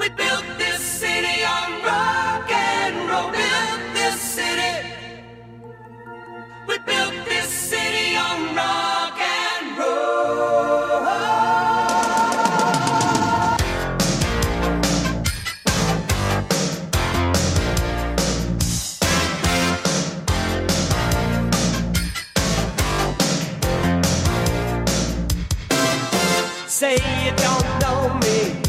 We built this city on rock and roll. Built this city. We built this city on rock and roll. Say you don't know me,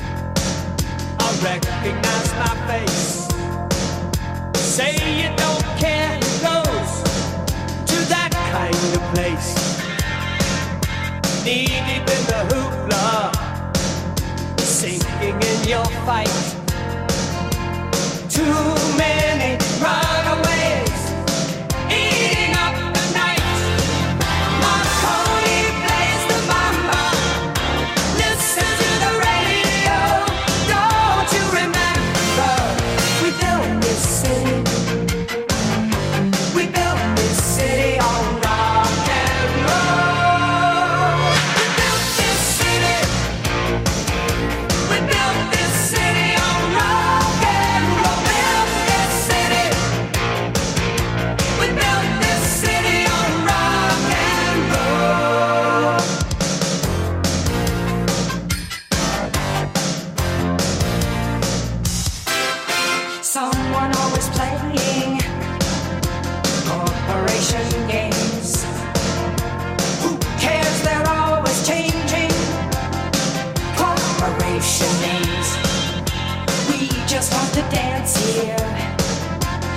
recognize my face. Say you don't care who goes to that kind of place. Knee deep in the hoopla, sinking in your fight. Too many corporation games. Who cares? They're always changing corporation names. We just want to dance here.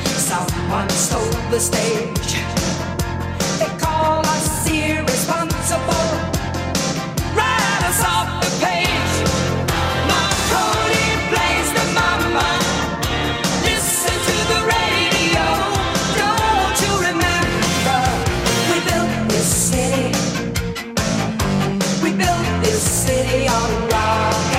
Someone stole the stage. City on rock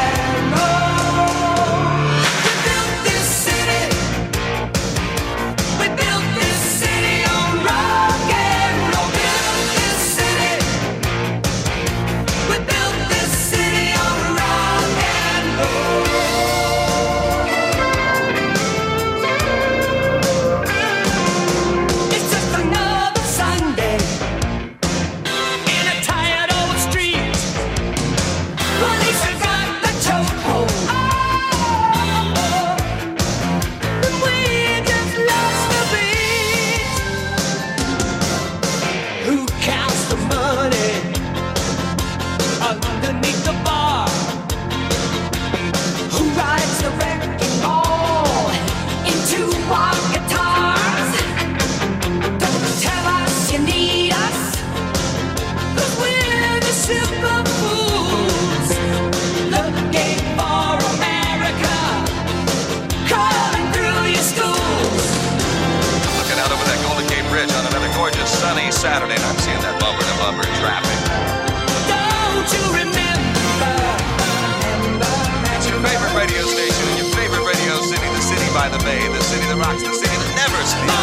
sunny Saturday, and I'm seeing that bumper to bumper traffic. Don't you remember? It's your favorite radio station in your favorite radio city, the city by the bay, the city that rocks, the city that never sleeps.